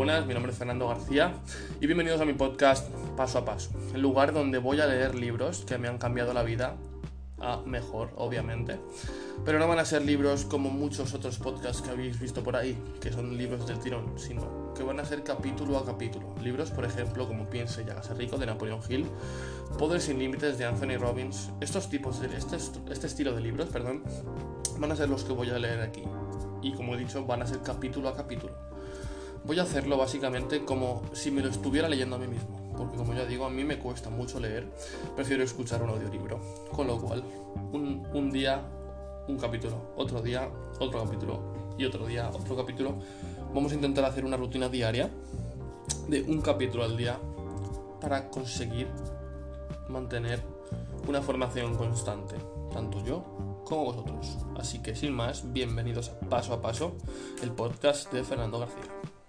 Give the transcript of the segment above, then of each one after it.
buenas, mi nombre es Fernando García y bienvenidos a mi podcast Paso a Paso, el lugar donde voy a leer libros que me han cambiado la vida a mejor, obviamente. Pero no van a ser libros como muchos otros podcasts que habéis visto por ahí, que son libros del tirón, sino que van a ser capítulo a capítulo. Libros, por ejemplo, como Piense y hágase rico de Napoleon Hill, Poder sin límites de Anthony Robbins. Estos tipos de este, este estilo de libros, perdón, van a ser los que voy a leer aquí. Y como he dicho, van a ser capítulo a capítulo. Voy a hacerlo básicamente como si me lo estuviera leyendo a mí mismo, porque como ya digo, a mí me cuesta mucho leer, prefiero escuchar un audiolibro. Con lo cual, un, día un capítulo, otro día otro capítulo y otro día otro capítulo. Vamos a intentar hacer una rutina diaria de un capítulo al día para conseguir mantener una formación constante, tanto yo como vosotros. Así que sin más, bienvenidos a Paso a Paso, el podcast de Fernando García.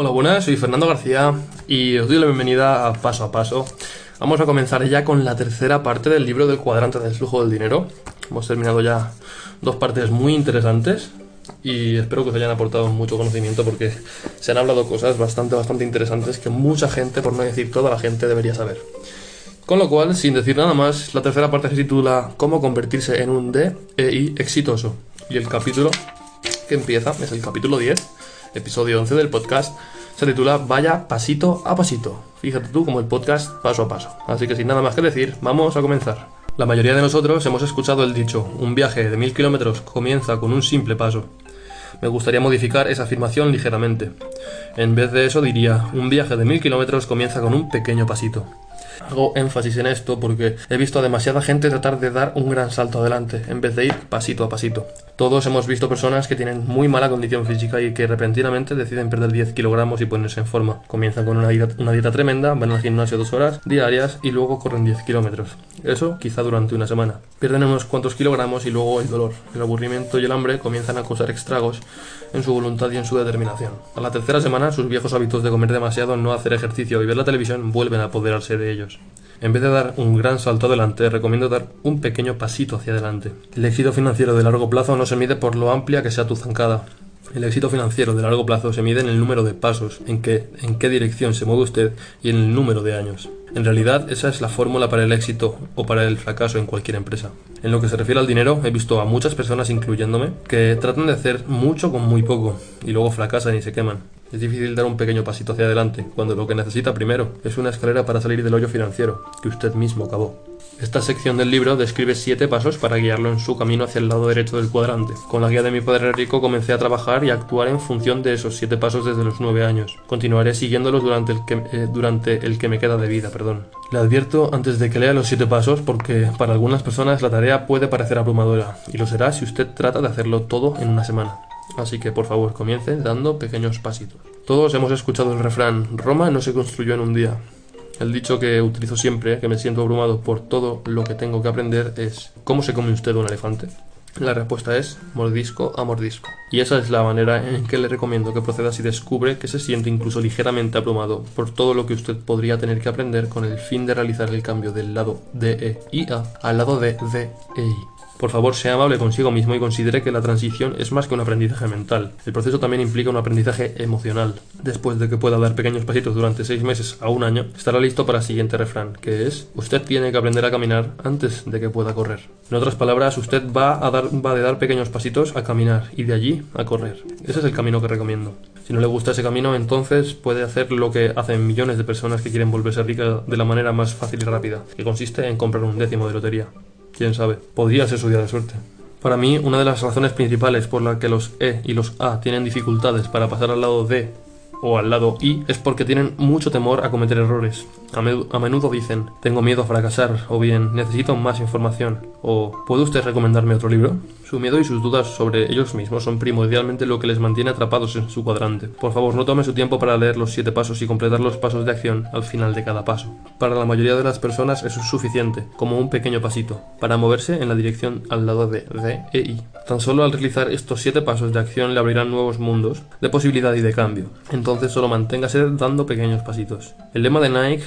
Hola, buenas, soy Fernando García y os doy la bienvenida a Paso a Paso. Vamos a comenzar ya con la tercera parte del libro del cuadrante del flujo del dinero. Hemos terminado ya dos partes muy interesantes y espero que os hayan aportado mucho conocimiento porque se han hablado cosas bastante, bastante interesantes que mucha gente, por no decir toda la gente, debería saber. Con lo cual, sin decir nada más, la tercera parte se titula Cómo convertirse en un DEI exitoso. Y el capítulo que empieza es el capítulo 10 episodio 11 del podcast, se titula Vaya pasito a pasito. Fíjate tú como el podcast paso a paso. Así que sin nada más que decir, vamos a comenzar. La mayoría de nosotros hemos escuchado el dicho, un viaje de mil kilómetros comienza con un simple paso. Me gustaría modificar esa afirmación ligeramente. En vez de eso diría, un viaje de mil kilómetros comienza con un pequeño pasito. Hago énfasis en esto porque he visto a demasiada gente tratar de dar un gran salto adelante, en vez de ir pasito a pasito. Todos hemos visto personas que tienen muy mala condición física y que repentinamente deciden perder 10 kilogramos y ponerse en forma. Comienzan con una dieta, tremenda, van al gimnasio dos horas diarias y luego corren 10 kilómetros. Eso quizá durante una semana. Pierden unos cuantos kilogramos y luego el dolor, el aburrimiento y el hambre comienzan a causar estragos en su voluntad y en su determinación. A la tercera semana, sus viejos hábitos de comer demasiado, no hacer ejercicio y ver la televisión vuelven a apoderarse de ellos. En vez de dar un gran salto adelante, recomiendo dar un pequeño pasito hacia adelante. El éxito financiero de largo plazo no se mide por lo amplia que sea tu zancada. El éxito financiero de largo plazo se mide en el número de pasos, en qué, en qué dirección se mueve usted y en el número de años. En realidad, esa es la fórmula para el éxito o para el fracaso en cualquier empresa. En lo que se refiere al dinero, he visto a muchas personas, incluyéndome, que tratan de hacer mucho con muy poco y luego fracasan y se queman. Es difícil dar un pequeño pasito hacia adelante, cuando lo que necesita primero es una escalera para salir del hoyo financiero, que usted mismo cavó. Esta sección del libro describe siete pasos para guiarlo en su camino hacia el lado derecho del cuadrante. Con la guía de mi padre rico comencé a trabajar y a actuar en función de esos siete pasos desde los nueve años. Continuaré siguiéndolos durante el que, eh, durante el que me queda de vida, perdón. Le advierto antes de que lea los siete pasos porque para algunas personas la tarea puede parecer abrumadora y lo será si usted trata de hacerlo todo en una semana. Así que por favor comience dando pequeños pasitos. Todos hemos escuchado el refrán Roma no se construyó en un día. El dicho que utilizo siempre, que me siento abrumado por todo lo que tengo que aprender, es ¿cómo se come usted un elefante? La respuesta es mordisco a mordisco. Y esa es la manera en que le recomiendo que proceda si descubre que se siente incluso ligeramente abrumado por todo lo que usted podría tener que aprender con el fin de realizar el cambio del lado de E y A al lado de D e I. Por favor, sea amable consigo mismo y considere que la transición es más que un aprendizaje mental. El proceso también implica un aprendizaje emocional. Después de que pueda dar pequeños pasitos durante seis meses a un año, estará listo para el siguiente refrán, que es, usted tiene que aprender a caminar antes de que pueda correr. En otras palabras, usted va a dar, va de dar pequeños pasitos a caminar y de allí a correr. Ese es el camino que recomiendo. Si no le gusta ese camino, entonces puede hacer lo que hacen millones de personas que quieren volverse ricas de la manera más fácil y rápida, que consiste en comprar un décimo de lotería quién sabe, podría ser su día de suerte. Para mí, una de las razones principales por las que los E y los A tienen dificultades para pasar al lado D o al lado I es porque tienen mucho temor a cometer errores. A, menudo dicen, tengo miedo a fracasar, o bien, necesito más información, o ¿puede usted recomendarme otro libro? Su miedo y sus dudas sobre ellos mismos son primordialmente lo que les mantiene atrapados en su cuadrante. Por favor, no tome su tiempo para leer los siete pasos y completar los pasos de acción al final de cada paso. Para la mayoría de las personas eso es suficiente, como un pequeño pasito, para moverse en la dirección al lado de D e I. Tan solo al realizar estos siete pasos de acción le abrirán nuevos mundos de posibilidad y de cambio. Entonces solo manténgase dando pequeños pasitos. El lema de Nike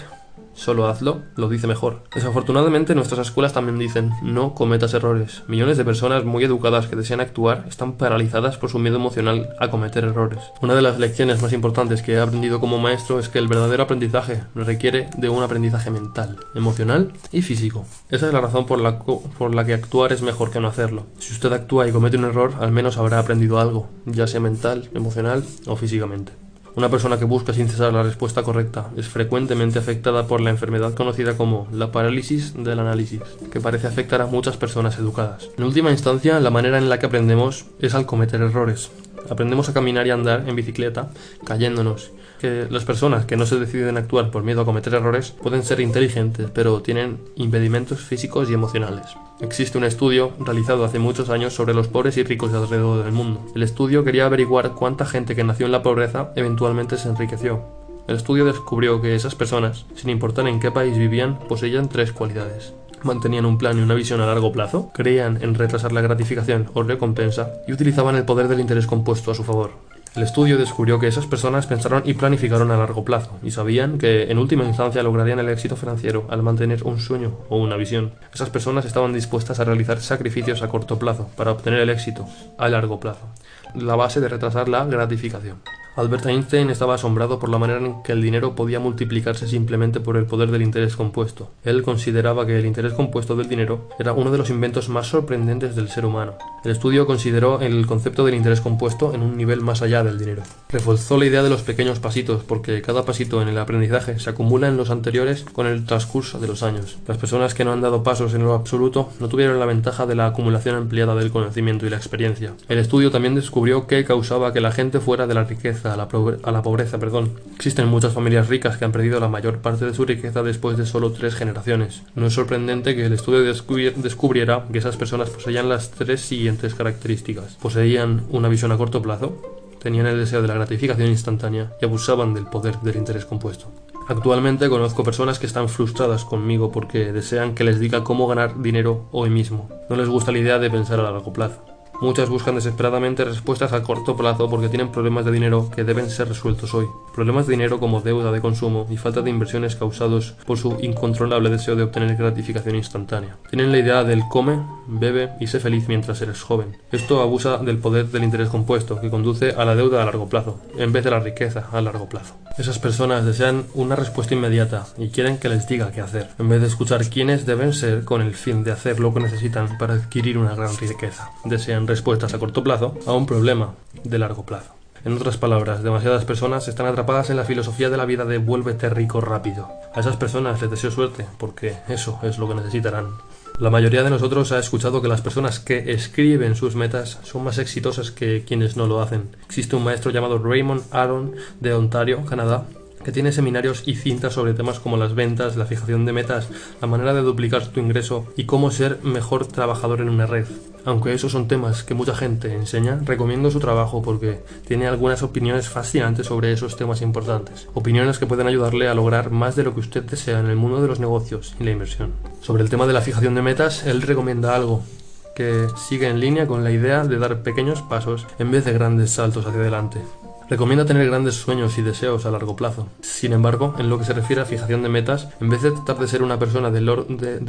solo hazlo, lo dice mejor. Desafortunadamente nuestras escuelas también dicen, no cometas errores. Millones de personas muy educadas que desean actuar están paralizadas por su miedo emocional a cometer errores. Una de las lecciones más importantes que he aprendido como maestro es que el verdadero aprendizaje requiere de un aprendizaje mental, emocional y físico. Esa es la razón por la que actuar es mejor que no hacerlo. Si usted actúa y comete un error, al menos habrá aprendido algo, ya sea mental, emocional o físicamente. Una persona que busca sin cesar la respuesta correcta es frecuentemente afectada por la enfermedad conocida como la parálisis del análisis, que parece afectar a muchas personas educadas. En última instancia, la manera en la que aprendemos es al cometer errores. Aprendemos a caminar y andar en bicicleta, cayéndonos. Las personas que no se deciden actuar por miedo a cometer errores pueden ser inteligentes, pero tienen impedimentos físicos y emocionales. Existe un estudio realizado hace muchos años sobre los pobres y ricos de alrededor del mundo. El estudio quería averiguar cuánta gente que nació en la pobreza eventualmente se enriqueció. El estudio descubrió que esas personas, sin importar en qué país vivían, poseían tres cualidades mantenían un plan y una visión a largo plazo, creían en retrasar la gratificación o recompensa y utilizaban el poder del interés compuesto a su favor. El estudio descubrió que esas personas pensaron y planificaron a largo plazo y sabían que en última instancia lograrían el éxito financiero al mantener un sueño o una visión. Esas personas estaban dispuestas a realizar sacrificios a corto plazo para obtener el éxito a largo plazo, la base de retrasar la gratificación. Albert Einstein estaba asombrado por la manera en que el dinero podía multiplicarse simplemente por el poder del interés compuesto. Él consideraba que el interés compuesto del dinero era uno de los inventos más sorprendentes del ser humano. El estudio consideró el concepto del interés compuesto en un nivel más allá del dinero. Reforzó la idea de los pequeños pasitos porque cada pasito en el aprendizaje se acumula en los anteriores con el transcurso de los años. Las personas que no han dado pasos en lo absoluto no tuvieron la ventaja de la acumulación ampliada del conocimiento y la experiencia. El estudio también descubrió qué causaba que la gente fuera de la riqueza a la, a la pobreza. Perdón. Existen muchas familias ricas que han perdido la mayor parte de su riqueza después de solo tres generaciones. No es sorprendente que el estudio descubriera que esas personas poseían las tres siguientes características. Poseían una visión a corto plazo, tenían el deseo de la gratificación instantánea y abusaban del poder del interés compuesto. Actualmente conozco personas que están frustradas conmigo porque desean que les diga cómo ganar dinero hoy mismo. No les gusta la idea de pensar a largo plazo. Muchas buscan desesperadamente respuestas a corto plazo porque tienen problemas de dinero que deben ser resueltos hoy. Problemas de dinero como deuda de consumo y falta de inversiones causados por su incontrolable deseo de obtener gratificación instantánea. Tienen la idea del come, bebe y sé feliz mientras eres joven. Esto abusa del poder del interés compuesto que conduce a la deuda a largo plazo, en vez de la riqueza a largo plazo. Esas personas desean una respuesta inmediata y quieren que les diga qué hacer, en vez de escuchar quiénes deben ser con el fin de hacer lo que necesitan para adquirir una gran riqueza. Desean respuestas a corto plazo a un problema de largo plazo. En otras palabras, demasiadas personas están atrapadas en la filosofía de la vida de vuélvete rico rápido. A esas personas les deseo suerte, porque eso es lo que necesitarán. La mayoría de nosotros ha escuchado que las personas que escriben sus metas son más exitosas que quienes no lo hacen. Existe un maestro llamado Raymond Aron de Ontario, Canadá, que tiene seminarios y cintas sobre temas como las ventas, la fijación de metas, la manera de duplicar tu ingreso y cómo ser mejor trabajador en una red. Aunque esos son temas que mucha gente enseña, recomiendo su trabajo porque tiene algunas opiniones fascinantes sobre esos temas importantes. Opiniones que pueden ayudarle a lograr más de lo que usted desea en el mundo de los negocios y la inversión. Sobre el tema de la fijación de metas, él recomienda algo que sigue en línea con la idea de dar pequeños pasos en vez de grandes saltos hacia adelante. Recomienda tener grandes sueños y deseos a largo plazo. Sin embargo, en lo que se refiere a fijación de metas, en vez de tratar de ser una persona de,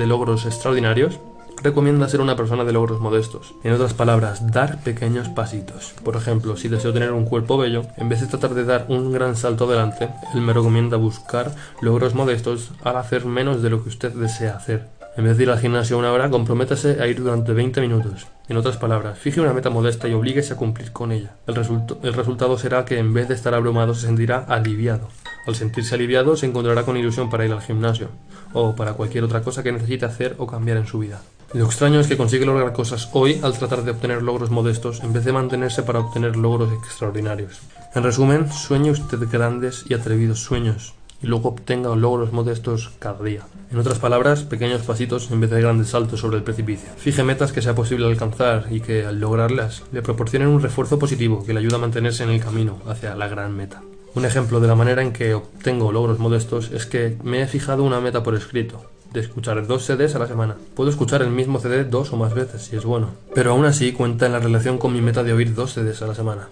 logros extraordinarios, recomienda ser una persona de logros modestos. En otras palabras, dar pequeños pasitos. Por ejemplo, si deseo tener un cuerpo bello, en vez de tratar de dar un gran salto adelante, él me recomienda buscar logros modestos al hacer menos de lo que usted desea hacer. En vez de ir al gimnasio una hora, comprométase a ir durante 20 minutos. En otras palabras, fije una meta modesta y oblíguese a cumplir con ella. El, el resultado será que en vez de estar abrumado se sentirá aliviado. Al sentirse aliviado se encontrará con ilusión para ir al gimnasio o para cualquier otra cosa que necesite hacer o cambiar en su vida. Lo extraño es que consigue lograr cosas hoy al tratar de obtener logros modestos en vez de mantenerse para obtener logros extraordinarios. En resumen, sueñe usted grandes y atrevidos sueños y luego obtenga logros modestos cada día. En otras palabras, pequeños pasitos en vez de grandes saltos sobre el precipicio. Fije metas que sea posible alcanzar y que al lograrlas le proporcionen un refuerzo positivo que le ayuda a mantenerse en el camino hacia la gran meta. Un ejemplo de la manera en que obtengo logros modestos es que me he fijado una meta por escrito, de escuchar dos CDs a la semana. Puedo escuchar el mismo CD dos o más veces si es bueno, pero aún así cuenta en la relación con mi meta de oír dos CDs a la semana.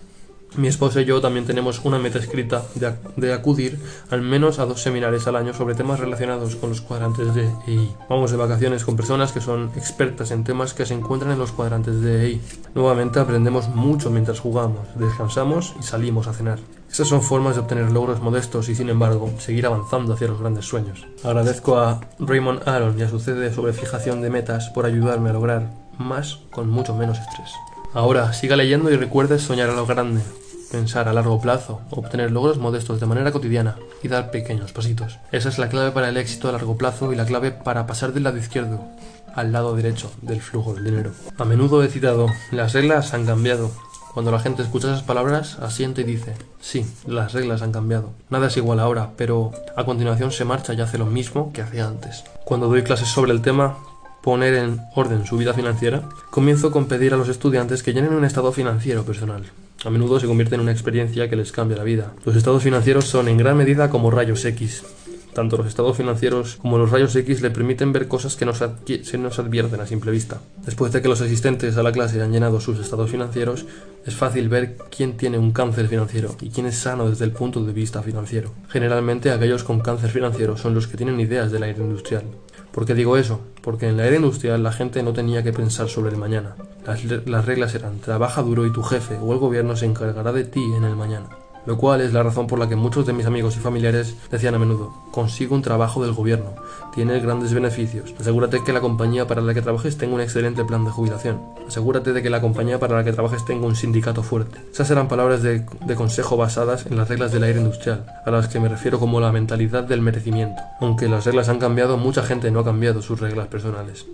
Mi esposa y yo también tenemos una meta escrita de, acudir al menos a dos seminarios al año sobre temas relacionados con los cuadrantes de EI. Vamos de vacaciones con personas que son expertas en temas que se encuentran en los cuadrantes de EI. Nuevamente aprendemos mucho mientras jugamos, descansamos y salimos a cenar. Estas son formas de obtener logros modestos y sin embargo seguir avanzando hacia los grandes sueños. Agradezco a Raymond Aaron y a su CD sobre fijación de metas por ayudarme a lograr más con mucho menos estrés. Ahora, siga leyendo y recuerde soñar a lo grande, pensar a largo plazo, obtener logros modestos de manera cotidiana y dar pequeños pasitos. Esa es la clave para el éxito a largo plazo y la clave para pasar del lado izquierdo al lado derecho del flujo del dinero. A menudo he citado, las reglas han cambiado. Cuando la gente escucha esas palabras, asiente y dice, sí, las reglas han cambiado. Nada es igual ahora, pero a continuación se marcha y hace lo mismo que hacía antes. Cuando doy clases sobre el tema, poner en orden su vida financiera, comienzo con pedir a los estudiantes que llenen un estado financiero personal. A menudo se convierte en una experiencia que les cambia la vida. Los estados financieros son en gran medida como rayos X. Tanto los estados financieros como los rayos X le permiten ver cosas que no se nos advierten a simple vista. Después de que los asistentes a la clase han llenado sus estados financieros, es fácil ver quién tiene un cáncer financiero y quién es sano desde el punto de vista financiero. Generalmente aquellos con cáncer financiero son los que tienen ideas del aire industrial. ¿Por qué digo eso? Porque en la era industrial la gente no tenía que pensar sobre el mañana. Las, las reglas eran trabaja duro y tu jefe o el gobierno se encargará de ti en el mañana lo cual es la razón por la que muchos de mis amigos y familiares decían a menudo, consigo un trabajo del gobierno, tiene grandes beneficios, asegúrate que la compañía para la que trabajes tenga un excelente plan de jubilación, asegúrate de que la compañía para la que trabajes tenga un sindicato fuerte. Esas eran palabras de consejo basadas en las reglas del aire industrial, a las que me refiero como la mentalidad del merecimiento. Aunque las reglas han cambiado, mucha gente no ha cambiado sus reglas personales,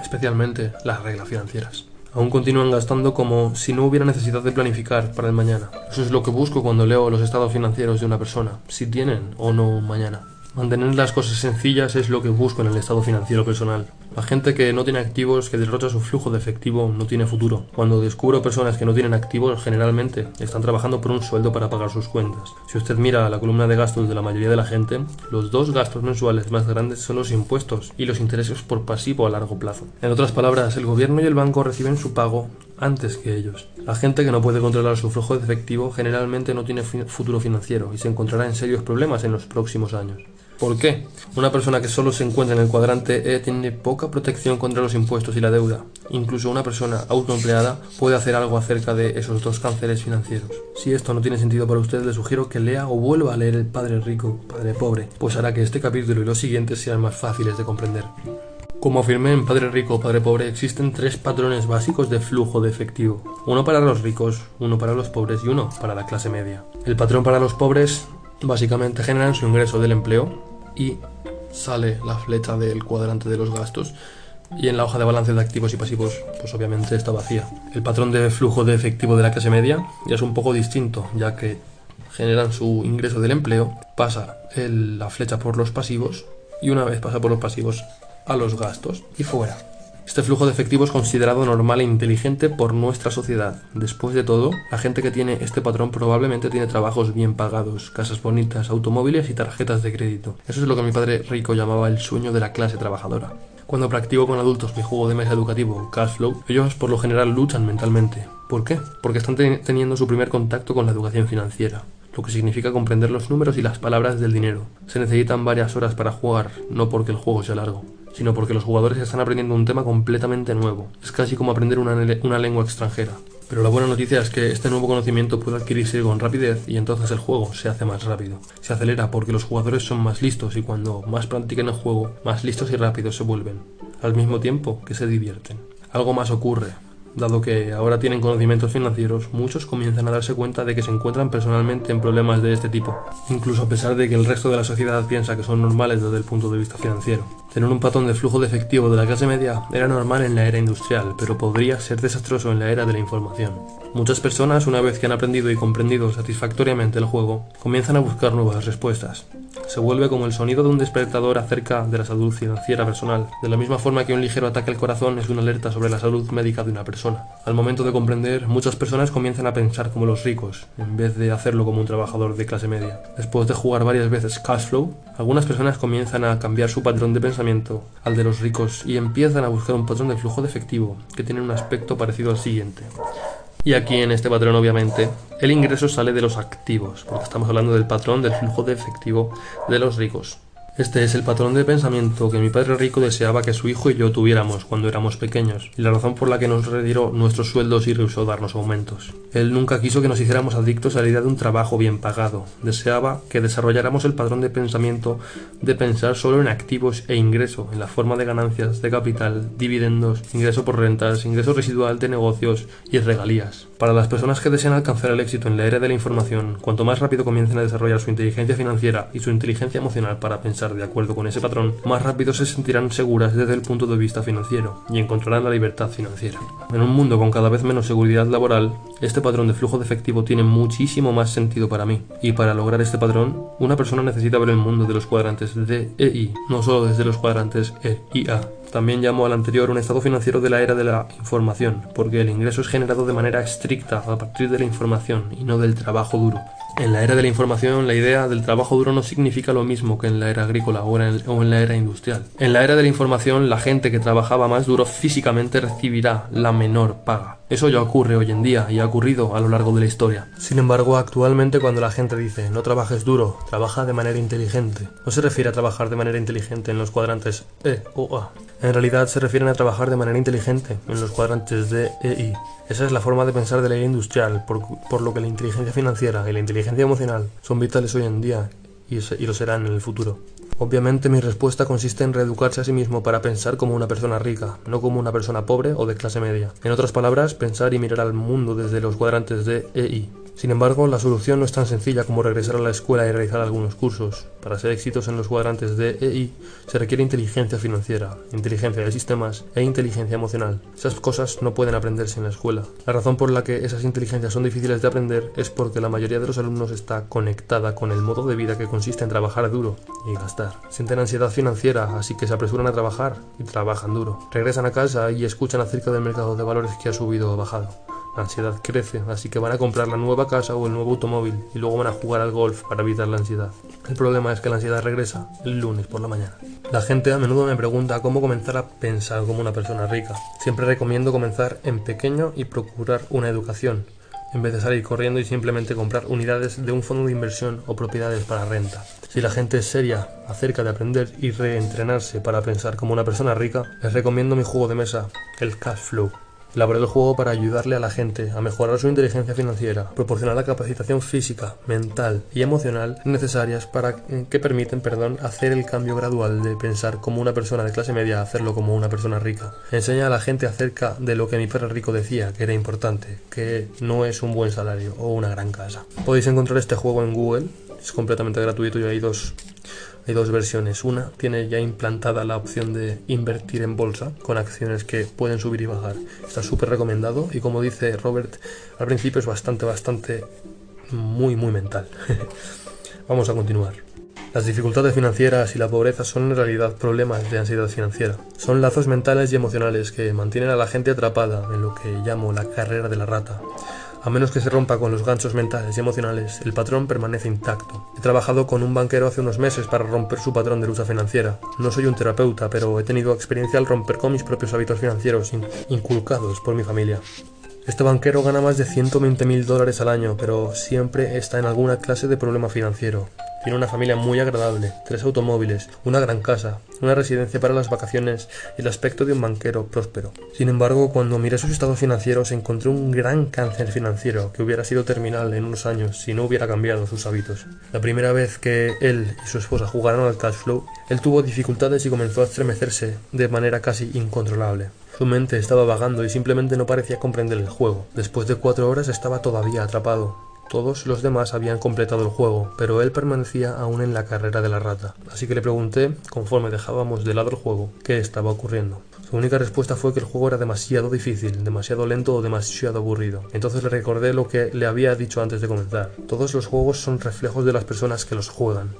especialmente las reglas financieras aún continúan gastando como si no hubiera necesidad de planificar para el mañana. Eso es lo que busco cuando leo los estados financieros de una persona, si tienen o no mañana. Mantener las cosas sencillas es lo que busco en el estado financiero personal. La gente que no tiene activos, que derrocha su flujo de efectivo, no tiene futuro. Cuando descubro personas que no tienen activos, generalmente están trabajando por un sueldo para pagar sus cuentas. Si usted mira la columna de gastos de la mayoría de la gente, los dos gastos mensuales más grandes son los impuestos y los intereses por pasivo a largo plazo. En otras palabras, el gobierno y el banco reciben su pago antes que ellos. La gente que no puede controlar su flujo de efectivo generalmente no tiene futuro financiero y se encontrará en serios problemas en los próximos años. ¿Por qué? Una persona que solo se encuentra en el cuadrante E tiene poca protección contra los impuestos y la deuda. Incluso una persona autoempleada puede hacer algo acerca de esos dos cánceres financieros. Si esto no tiene sentido para usted, le sugiero que lea o vuelva a leer El Padre Rico, Padre Pobre, pues hará que este capítulo y los siguientes sean más fáciles de comprender. Como afirmé en Padre Rico, Padre Pobre, existen tres patrones básicos de flujo de efectivo. Uno para los ricos, uno para los pobres y uno para la clase media. El patrón para los pobres básicamente generan su ingreso del empleo y sale la flecha del cuadrante de los gastos y en la hoja de balance de activos y pasivos pues obviamente está vacía. El patrón de flujo de efectivo de la clase media ya es un poco distinto ya que generan su ingreso del empleo, pasa la flecha por los pasivos y una vez pasa por los pasivos a los gastos y fuera. Este flujo de efectivo es considerado normal e inteligente por nuestra sociedad. Después de todo, la gente que tiene este patrón probablemente tiene trabajos bien pagados, casas bonitas, automóviles y tarjetas de crédito. Eso es lo que mi padre rico llamaba el sueño de la clase trabajadora. Cuando practico con adultos mi juego de mesa educativo, Cashflow, ellos por lo general luchan mentalmente. ¿Por qué? Porque están teniendo su primer contacto con la educación financiera lo que significa comprender los números y las palabras del dinero. Se necesitan varias horas para jugar, no porque el juego sea largo sino porque los jugadores están aprendiendo un tema completamente nuevo. Es casi como aprender una, una lengua extranjera. Pero la buena noticia es que este nuevo conocimiento puede adquirirse con rapidez y entonces el juego se hace más rápido. Se acelera porque los jugadores son más listos y cuando más practiquen el juego, más listos y rápidos se vuelven, al mismo tiempo que se divierten. Algo más ocurre, Dado que ahora tienen conocimientos financieros, muchos comienzan a darse cuenta de que se encuentran personalmente en problemas de este tipo, incluso a pesar de que el resto de la sociedad piensa que son normales desde el punto de vista financiero. Tener un patrón de flujo de efectivo de la clase media era normal en la era industrial, pero podría ser desastroso en la era de la información. Muchas personas, una vez que han aprendido y comprendido satisfactoriamente el juego, comienzan a buscar nuevas respuestas. Se vuelve como el sonido de un despertador acerca de la salud financiera personal, de la misma forma que un ligero ataque al corazón es una alerta sobre la salud médica de una persona. Al momento de comprender, muchas personas comienzan a pensar como los ricos, en vez de hacerlo como un trabajador de clase media. Después de jugar varias veces Cashflow, algunas personas comienzan a cambiar su patrón de pensamiento al de los ricos y empiezan a buscar un patrón de flujo de efectivo que tiene un aspecto parecido al siguiente. Y aquí en este patrón obviamente el ingreso sale de los activos, porque estamos hablando del patrón del flujo de efectivo de los ricos. Este es el patrón de pensamiento que mi padre rico deseaba que su hijo y yo tuviéramos cuando éramos pequeños, y la razón por la que nos retiró nuestros sueldos y rehusó darnos aumentos. Él nunca quiso que nos hiciéramos adictos a la idea de un trabajo bien pagado. Deseaba que desarrolláramos el patrón de pensamiento de pensar solo en activos e ingreso, en la forma de ganancias, de capital, dividendos, ingreso por rentas, ingreso residual de negocios y regalías. Para las personas que desean alcanzar el éxito en la era de la información, cuanto más rápido comiencen a desarrollar su inteligencia financiera y su inteligencia emocional para pensar de acuerdo con ese patrón, más rápido se sentirán seguras desde el punto de vista financiero y encontrarán la libertad financiera. En un mundo con cada vez menos seguridad laboral, este patrón de flujo de efectivo tiene muchísimo más sentido para mí. Y para lograr este patrón, una persona necesita ver el mundo de los cuadrantes D e I, no solo desde los cuadrantes E y A. También llamo al anterior un estado financiero de la era de la información, porque el ingreso es generado de manera estricta a partir de la información y no del trabajo duro. En la era de la información, la idea del trabajo duro no significa lo mismo que en la era agrícola o en, la era industrial. En la era de la información, la gente que trabajaba más duro físicamente recibirá la menor paga. Eso ya ocurre hoy en día y ha ocurrido a lo largo de la historia. Sin embargo, actualmente cuando la gente dice no trabajes duro, trabaja de manera inteligente, no se refiere a trabajar de manera inteligente en los cuadrantes E o A. En realidad se refieren a trabajar de manera inteligente en los cuadrantes D e I. Esa es la forma de pensar de la era industrial, por, lo que la inteligencia financiera y la inteligencia emocional son vitales hoy en día y, y lo serán en el futuro. Obviamente mi respuesta consiste en reeducarse a sí mismo para pensar como una persona rica, no como una persona pobre o de clase media. En otras palabras, pensar y mirar al mundo desde los cuadrantes de E I. Sin embargo, la solución no es tan sencilla como regresar a la escuela y realizar algunos cursos. Para ser éxitos en los cuadrantes de EI se requiere inteligencia financiera, inteligencia de sistemas e inteligencia emocional. Esas cosas no pueden aprenderse en la escuela. La razón por la que esas inteligencias son difíciles de aprender es porque la mayoría de los alumnos está conectada con el modo de vida que consiste en trabajar duro y gastar. Sienten ansiedad financiera, así que se apresuran a trabajar y trabajan duro. Regresan a casa y escuchan acerca del mercado de valores que ha subido o bajado. La ansiedad crece, así que van a comprar la nueva casa o el nuevo automóvil y luego van a jugar al golf para evitar la ansiedad. El problema es que la ansiedad regresa el lunes por la mañana. La gente a menudo me pregunta cómo comenzar a pensar como una persona rica. Siempre recomiendo comenzar en pequeño y procurar una educación, en vez de salir corriendo y simplemente comprar unidades de un fondo de inversión o propiedades para renta. Si la gente es seria acerca de aprender y reentrenarse para pensar como una persona rica, les recomiendo mi juego de mesa, el Cash Flow. Elaboré el juego para ayudarle a la gente a mejorar su inteligencia financiera, proporcionar la capacitación física, mental y emocional necesarias para eh, que permiten, perdón, hacer el cambio gradual de pensar como una persona de clase media a hacerlo como una persona rica. Enseña a la gente acerca de lo que mi perro rico decía que era importante, que no es un buen salario o una gran casa. Podéis encontrar este juego en Google, es completamente gratuito y hay dos hay dos versiones. Una tiene ya implantada la opción de invertir en bolsa con acciones que pueden subir y bajar. Está súper recomendado y como dice Robert, al principio es bastante, bastante, muy, muy mental. Vamos a continuar. Las dificultades financieras y la pobreza son en realidad problemas de ansiedad financiera. Son lazos mentales y emocionales que mantienen a la gente atrapada en lo que llamo la carrera de la rata. A menos que se rompa con los ganchos mentales y emocionales, el patrón permanece intacto. He trabajado con un banquero hace unos meses para romper su patrón de lucha financiera. No soy un terapeuta, pero he tenido experiencia al romper con mis propios hábitos financieros inculcados por mi familia. Este banquero gana más de 120 mil dólares al año, pero siempre está en alguna clase de problema financiero. Tiene una familia muy agradable, tres automóviles, una gran casa, una residencia para las vacaciones y el aspecto de un banquero próspero. Sin embargo, cuando miré sus estados financieros encontré un gran cáncer financiero que hubiera sido terminal en unos años si no hubiera cambiado sus hábitos. La primera vez que él y su esposa jugaron al cash flow, él tuvo dificultades y comenzó a estremecerse de manera casi incontrolable. Su mente estaba vagando y simplemente no parecía comprender el juego. Después de cuatro horas estaba todavía atrapado. Todos los demás habían completado el juego, pero él permanecía aún en la carrera de la rata. Así que le pregunté, conforme dejábamos de lado el juego, qué estaba ocurriendo. Su única respuesta fue que el juego era demasiado difícil, demasiado lento o demasiado aburrido. Entonces le recordé lo que le había dicho antes de comenzar. Todos los juegos son reflejos de las personas que los juegan.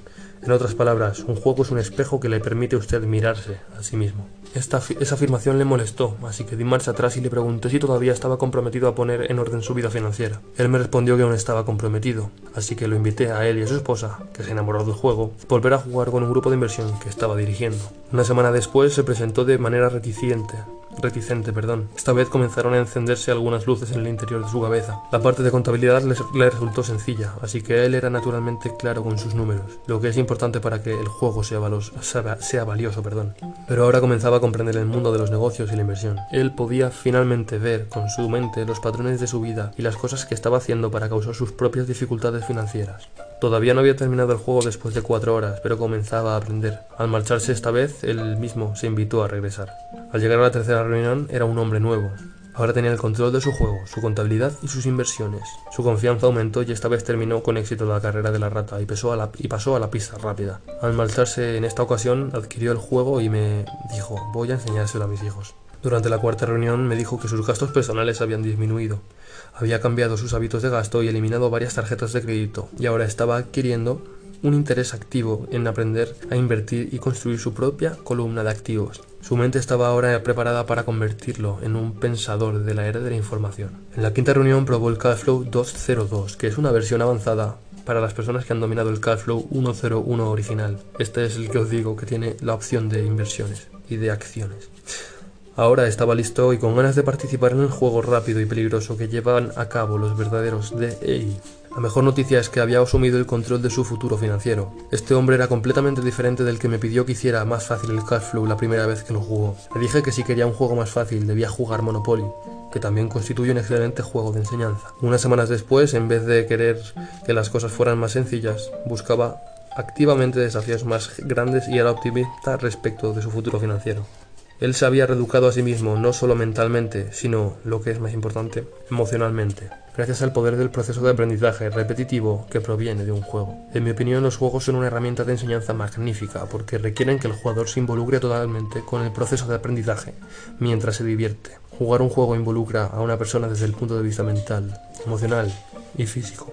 En otras palabras, un juego es un espejo que le permite a usted mirarse a sí mismo. Esta, esa afirmación le molestó, así que di marcha atrás y le pregunté si todavía estaba comprometido a poner en orden su vida financiera. Él me respondió que aún estaba comprometido, así que lo invité a él y a su esposa, que se enamoró del juego, a volver a jugar con un grupo de inversión que estaba dirigiendo. Una semana después se presentó de manera reticente reticente, perdón. Esta vez comenzaron a encenderse algunas luces en el interior de su cabeza. La parte de contabilidad le, resultó sencilla, así que él era naturalmente claro con sus números, lo que es importante para que el juego sea, sea valioso, perdón. Pero ahora comenzaba a comprender el mundo de los negocios y la inversión. Él podía finalmente ver con su mente los patrones de su vida y las cosas que estaba haciendo para causar sus propias dificultades financieras. Todavía no había terminado el juego después de cuatro horas, pero comenzaba a aprender. Al marcharse esta vez, él mismo se invitó a regresar. Al llegar a la tercera reunión, era un hombre nuevo. Ahora tenía el control de su juego, su contabilidad y sus inversiones. Su confianza aumentó y esta vez terminó con éxito la carrera de la rata y, pasó a la, y pasó a la pista rápida. Al marcharse en esta ocasión, adquirió el juego y me dijo, voy a enseñárselo a mis hijos. Durante la cuarta reunión me dijo que sus gastos personales habían disminuido. Había cambiado sus hábitos de gasto y eliminado varias tarjetas de crédito y ahora estaba adquiriendo un interés activo en aprender a invertir y construir su propia columna de activos. Su mente estaba ahora preparada para convertirlo en un pensador de la era de la información. En la quinta reunión probó el Cashflow 202, que es una versión avanzada para las personas que han dominado el Cashflow 101 original. Este es el que os digo que tiene la opción de inversiones y de acciones. Ahora estaba listo y con ganas de participar en el juego rápido y peligroso que llevan a cabo los verdaderos DEI. La mejor noticia es que había asumido el control de su futuro financiero. Este hombre era completamente diferente del que me pidió que hiciera más fácil el cash flow la primera vez que lo jugó. Le dije que si quería un juego más fácil debía jugar Monopoly, que también constituye un excelente juego de enseñanza. Unas semanas después, en vez de querer que las cosas fueran más sencillas, buscaba activamente desafíos más grandes y era optimista respecto de su futuro financiero. Él se había reeducado a sí mismo no solo mentalmente, sino, lo que es más importante, emocionalmente, gracias al poder del proceso de aprendizaje repetitivo que proviene de un juego. En mi opinión, los juegos son una herramienta de enseñanza magnífica porque requieren que el jugador se involucre totalmente con el proceso de aprendizaje mientras se divierte. Jugar un juego involucra a una persona desde el punto de vista mental, emocional y físico.